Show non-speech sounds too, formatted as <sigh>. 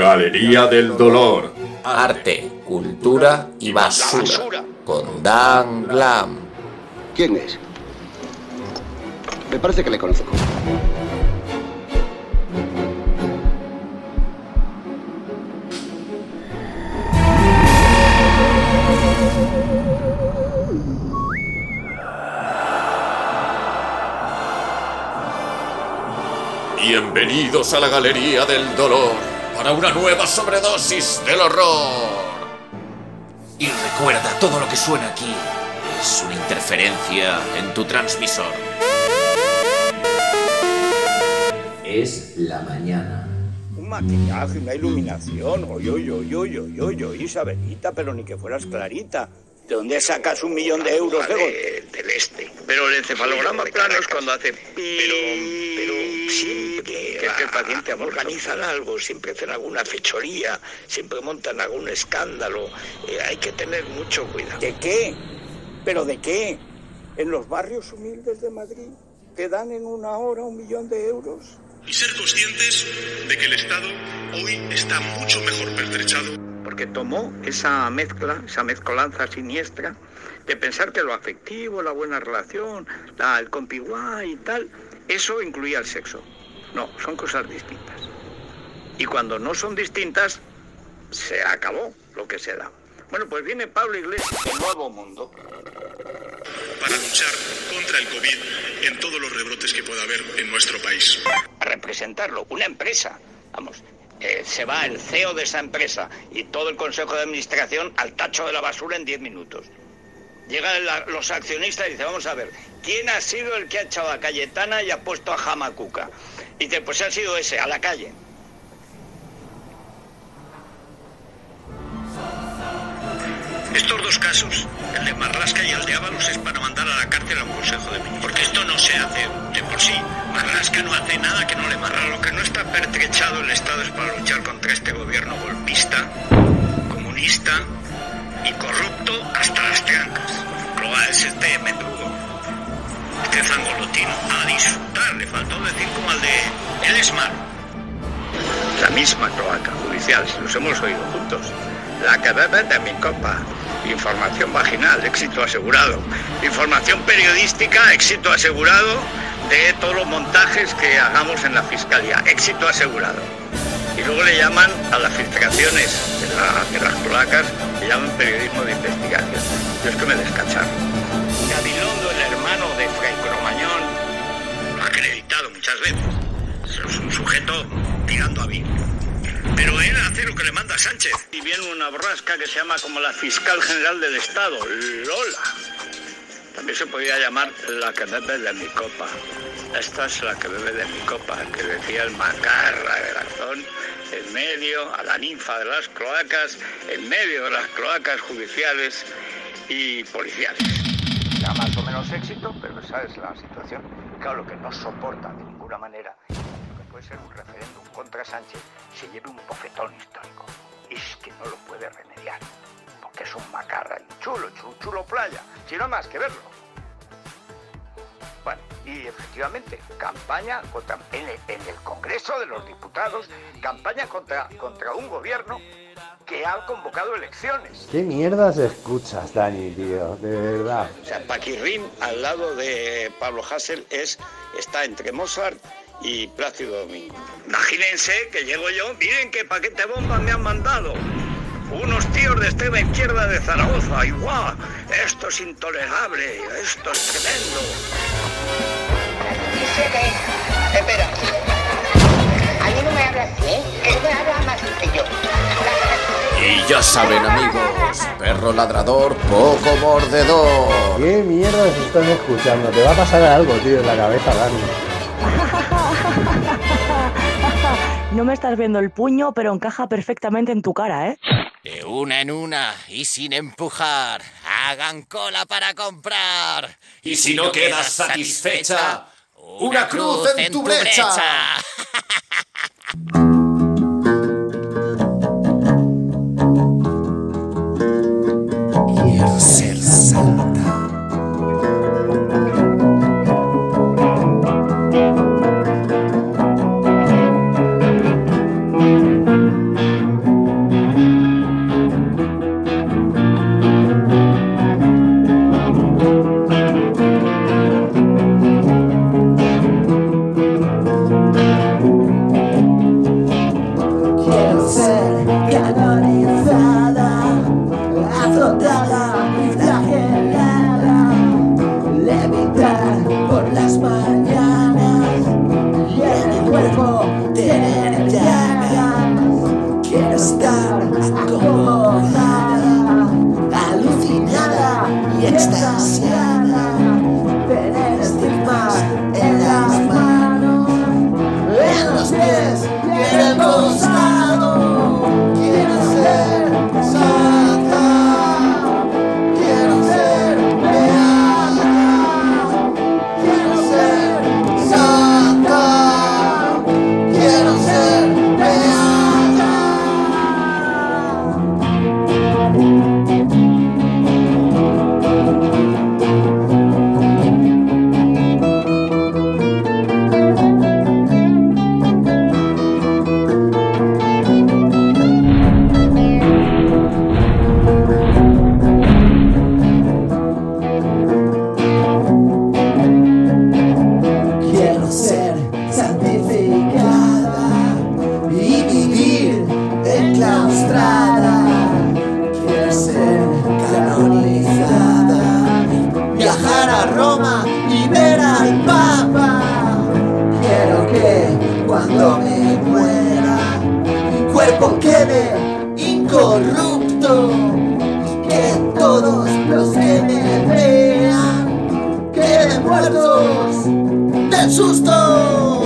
Galería del Dolor. Arte, cultura y basura. Con Dan Glam. ¿Quién es? Me parece que le conozco. Bienvenidos a la Galería del Dolor para una nueva sobredosis del horror. Y recuerda, todo lo que suena aquí es una interferencia en tu transmisor. Es la mañana. Un maquillaje, una iluminación. Oye, oye, oye, oye, oye, Isabelita, pero ni que fueras clarita. ¿De dónde sacas un millón de euros de golpe? del este. Pero el encefalograma plano es cuando hace pero pero Que es que el paciente organizan algo, siempre hacen alguna fechoría, siempre montan algún escándalo. Eh, hay que tener mucho cuidado. ¿De qué? ¿Pero de qué? ¿En los barrios humildes de Madrid te dan en una hora un millón de euros? y ser conscientes de que el Estado hoy está mucho mejor pertrechado Porque tomó esa mezcla, esa mezcolanza siniestra de pensar que lo afectivo, la buena relación, la, el compiguá y tal, eso incluía el sexo. No, son cosas distintas. Y cuando no son distintas, se acabó lo que se da. Bueno, pues viene Pablo Iglesias, el nuevo mundo. para luchar contra el COVID en todos los rebrotes que pueda haber en nuestro país. a representarlo, una empresa. Vamos, eh, se va el CEO de esa empresa y todo el consejo de administración al tacho de la basura en 10 minutos. Llegan los accionistas y dicen, vamos a ver, ¿quién ha sido el que ha echado a Cayetana y ha puesto a Jamacuca? Y dice, pues ha sido ese, a la calle. Estos dos casos, el de Marlasca y el de Ábalos, es para mandar a la cárcel a un consejo de ministros. Porque esto no se hace de por sí. Marlasca no hace nada que no le marra. Lo que no está pertrechado el Estado es para luchar contra este gobierno golpista, comunista y corrupto hasta las trancas. Es este mendrugo, este zangolotino. A disfrutar, le faltó decir como al de... Él es. La misma cloaca judicial, si los hemos oído juntos. La que de mi copa. Información vaginal, éxito asegurado. Información periodística, éxito asegurado de todos los montajes que hagamos en la fiscalía. Éxito asegurado. Y luego le llaman a las filtraciones de las cloacas, le llaman periodismo de investigación. Yo es que me descacharon. Gabilondo, el hermano de Fray Cromañón, acreditado muchas veces. Es un sujeto tirando a mí. Pero él hace lo que le manda Sánchez. Y viene una borrasca que se llama como la fiscal general del Estado, Lola. También se podría llamar la que bebe de mi copa. Esta es la que bebe de mi copa, que decía el macarra de Garzón, en medio, a la ninfa de las cloacas, en medio de las cloacas judiciales y policiales. O menos éxito, pero esa es la situación. Claro, que no soporta de ninguna manera, que puede ser un referéndum contra Sánchez, se lleve un bofetón histórico. Es que no lo puede remediar, porque es un macarra chulo, chulo, chulo playa, si no hay más que verlo. Bueno, y efectivamente, campaña contra, en, el, en el Congreso de los Diputados, campaña contra, contra un gobierno que ha convocado elecciones. ¿Qué mierdas escuchas, Dani, tío? De verdad. O sea, Paquirrín al lado de Pablo Hassel es, está entre Mozart y Plácido Domingo. Imagínense que llego yo, miren qué paquete bomba me han mandado. Unos tíos de extrema izquierda de Zaragoza, y guau, esto es intolerable, esto es tremendo. Espera. A mí no me hablas así, ¿eh? Que me habla más sencillo. Y ya saben, amigos, perro ladrador, poco mordedor. ¿Qué mierdas estás escuchando? Te va a pasar algo, tío, en la cabeza, Dani. <laughs> No me estás viendo el puño, pero encaja perfectamente en tu cara, ¿eh? De una en una y sin empujar, hagan cola para comprar. Y si no quedas satisfecha, una cruz en tu brecha. Quiero <laughs> me muera, mi cuerpo quede incorrupto, que todos los que me vean. Queden muertos del susto.